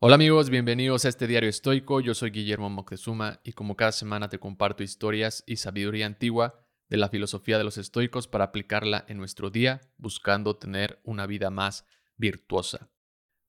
Hola amigos, bienvenidos a este diario estoico. Yo soy Guillermo Moctezuma y como cada semana te comparto historias y sabiduría antigua de la filosofía de los estoicos para aplicarla en nuestro día, buscando tener una vida más virtuosa.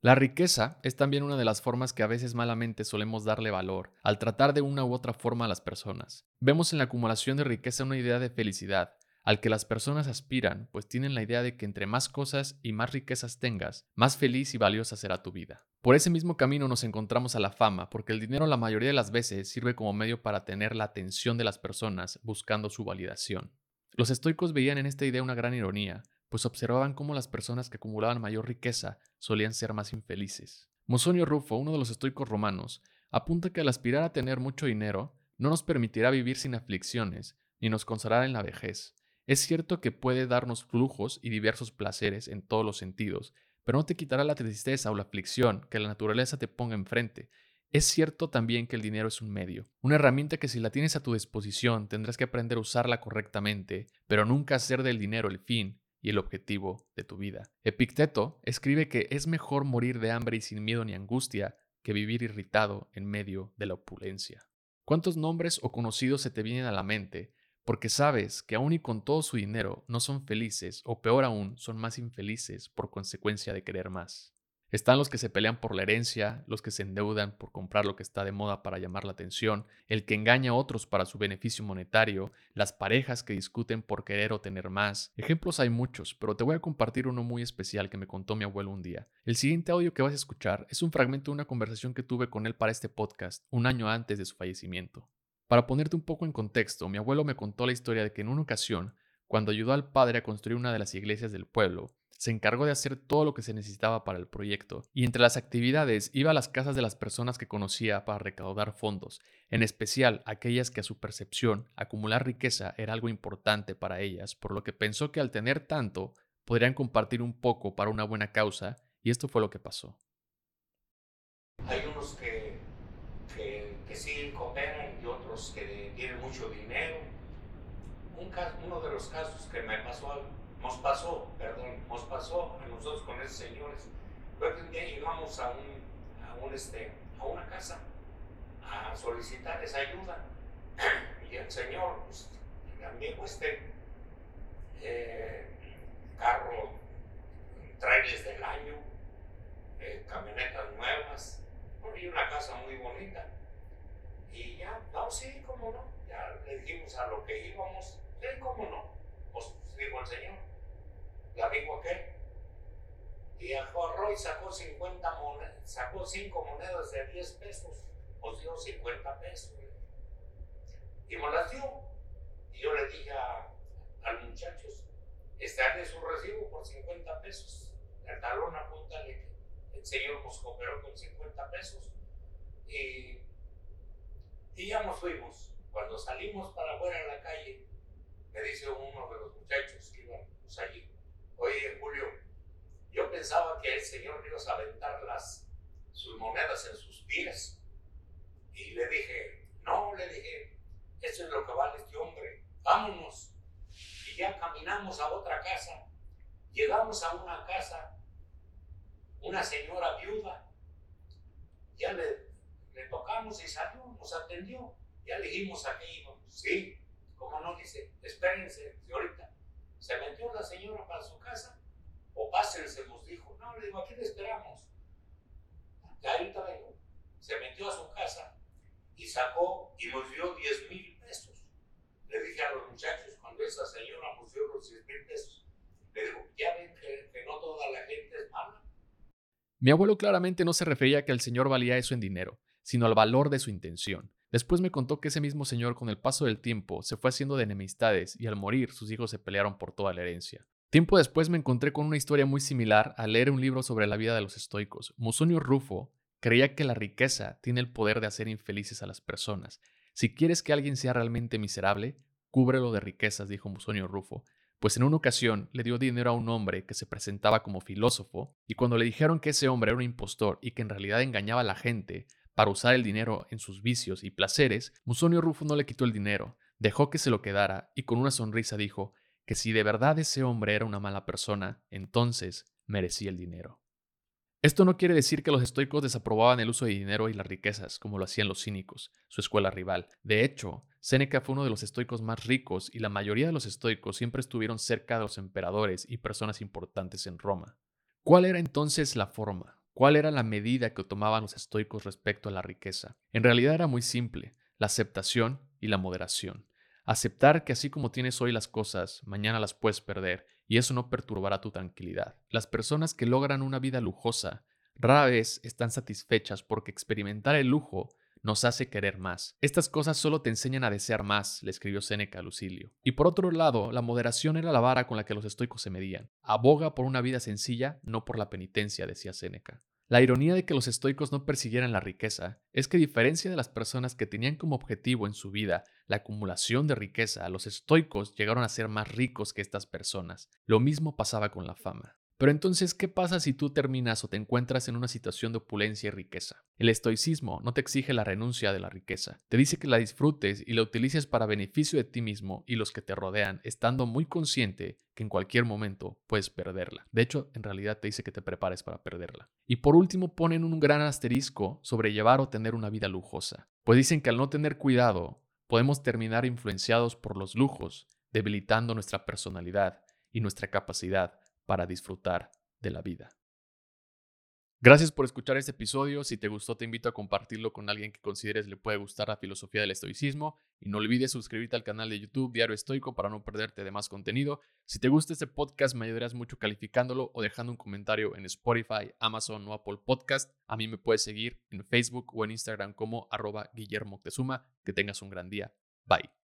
La riqueza es también una de las formas que a veces malamente solemos darle valor al tratar de una u otra forma a las personas. Vemos en la acumulación de riqueza una idea de felicidad, al que las personas aspiran, pues tienen la idea de que entre más cosas y más riquezas tengas, más feliz y valiosa será tu vida. Por ese mismo camino nos encontramos a la fama, porque el dinero la mayoría de las veces sirve como medio para tener la atención de las personas buscando su validación. Los estoicos veían en esta idea una gran ironía, pues observaban cómo las personas que acumulaban mayor riqueza solían ser más infelices. Musonio Rufo, uno de los estoicos romanos, apunta que al aspirar a tener mucho dinero, no nos permitirá vivir sin aflicciones, ni nos consolará en la vejez, es cierto que puede darnos flujos y diversos placeres en todos los sentidos, pero no te quitará la tristeza o la aflicción que la naturaleza te ponga enfrente. Es cierto también que el dinero es un medio, una herramienta que si la tienes a tu disposición tendrás que aprender a usarla correctamente, pero nunca hacer del dinero el fin y el objetivo de tu vida. Epicteto escribe que es mejor morir de hambre y sin miedo ni angustia que vivir irritado en medio de la opulencia. ¿Cuántos nombres o conocidos se te vienen a la mente porque sabes que aún y con todo su dinero no son felices o peor aún son más infelices por consecuencia de querer más. Están los que se pelean por la herencia, los que se endeudan por comprar lo que está de moda para llamar la atención, el que engaña a otros para su beneficio monetario, las parejas que discuten por querer o tener más. Ejemplos hay muchos, pero te voy a compartir uno muy especial que me contó mi abuelo un día. El siguiente audio que vas a escuchar es un fragmento de una conversación que tuve con él para este podcast un año antes de su fallecimiento. Para ponerte un poco en contexto, mi abuelo me contó la historia de que en una ocasión, cuando ayudó al padre a construir una de las iglesias del pueblo, se encargó de hacer todo lo que se necesitaba para el proyecto, y entre las actividades iba a las casas de las personas que conocía para recaudar fondos, en especial aquellas que a su percepción acumular riqueza era algo importante para ellas, por lo que pensó que al tener tanto podrían compartir un poco para una buena causa, y esto fue lo que pasó unos que, que sí cooperan que tienen mucho dinero. Un uno de los casos que me pasó, nos pasó, perdón, nos pasó a nosotros con esos señores, que un día llegamos a, un, a, un este, a una casa a solicitar esa ayuda. Y el señor, pues, el amigo este, eh, carro, trailers del año, eh, camionetas nuevas, y una casa muy bonita. Y ya, no, sí, cómo no. Ya le dijimos a lo que íbamos, sí, cómo no. Pues dijo el Señor, la dijo aquel. Y agarró y sacó 50 monedas, sacó 5 monedas de 10 pesos, pues dio 50 pesos. Y me las dio. Y yo le dije a, los muchachos, su recibo por 50 pesos. El talón apúntale que el Señor nos cooperó con 50 pesos. Y y ya nos fuimos. Cuando salimos para afuera a la calle, me dice uno de los muchachos que íbamos allí, oye Julio, que el Señor a aventar las, sus monedas en sus pies. Y le dije, no, le dije, eso es lo que vale este hombre, vámonos. Y ya caminamos a otra casa. Llegamos a una casa, una señora viuda, ya le le tocamos y salió, nos atendió. Ya le dijimos a íbamos. Sí, como no dice, espérense, ahorita. Se metió la señora para su casa, o pásense, nos dijo. No, le digo, aquí le esperamos. Ya ahorita vengo. Se metió a su casa y sacó y nos dio 10 mil pesos. Le dije a los muchachos, cuando esa señora nos dio los 10 mil pesos, le digo, ya ven que, que no toda la gente es mala. Mi abuelo claramente no se refería a que el señor valía eso en dinero sino al valor de su intención. Después me contó que ese mismo señor con el paso del tiempo se fue haciendo de enemistades y al morir sus hijos se pelearon por toda la herencia. Tiempo después me encontré con una historia muy similar al leer un libro sobre la vida de los estoicos. Musonio Rufo creía que la riqueza tiene el poder de hacer infelices a las personas. Si quieres que alguien sea realmente miserable, cúbrelo de riquezas, dijo Musonio Rufo, pues en una ocasión le dio dinero a un hombre que se presentaba como filósofo, y cuando le dijeron que ese hombre era un impostor y que en realidad engañaba a la gente, para usar el dinero en sus vicios y placeres, Musonio Rufo no le quitó el dinero, dejó que se lo quedara y con una sonrisa dijo que si de verdad ese hombre era una mala persona, entonces merecía el dinero. Esto no quiere decir que los estoicos desaprobaban el uso de dinero y las riquezas, como lo hacían los cínicos, su escuela rival. De hecho, Séneca fue uno de los estoicos más ricos y la mayoría de los estoicos siempre estuvieron cerca de los emperadores y personas importantes en Roma. ¿Cuál era entonces la forma? ¿Cuál era la medida que tomaban los estoicos respecto a la riqueza? En realidad era muy simple, la aceptación y la moderación. Aceptar que así como tienes hoy las cosas, mañana las puedes perder y eso no perturbará tu tranquilidad. Las personas que logran una vida lujosa rara vez están satisfechas porque experimentar el lujo nos hace querer más. Estas cosas solo te enseñan a desear más, le escribió Séneca a Lucilio. Y por otro lado, la moderación era la vara con la que los estoicos se medían. Aboga por una vida sencilla, no por la penitencia, decía Séneca. La ironía de que los estoicos no persiguieran la riqueza es que a diferencia de las personas que tenían como objetivo en su vida la acumulación de riqueza, los estoicos llegaron a ser más ricos que estas personas. Lo mismo pasaba con la fama. Pero entonces, ¿qué pasa si tú terminas o te encuentras en una situación de opulencia y riqueza? El estoicismo no te exige la renuncia de la riqueza, te dice que la disfrutes y la utilices para beneficio de ti mismo y los que te rodean, estando muy consciente que en cualquier momento puedes perderla. De hecho, en realidad te dice que te prepares para perderla. Y por último, ponen un gran asterisco sobre llevar o tener una vida lujosa, pues dicen que al no tener cuidado, podemos terminar influenciados por los lujos, debilitando nuestra personalidad y nuestra capacidad para disfrutar de la vida. Gracias por escuchar este episodio. Si te gustó, te invito a compartirlo con alguien que consideres le puede gustar la filosofía del estoicismo. Y no olvides suscribirte al canal de YouTube Diario Estoico para no perderte de más contenido. Si te gusta este podcast, me ayudarías mucho calificándolo o dejando un comentario en Spotify, Amazon o Apple Podcast. A mí me puedes seguir en Facebook o en Instagram como arroba Guillermo Que tengas un gran día. Bye.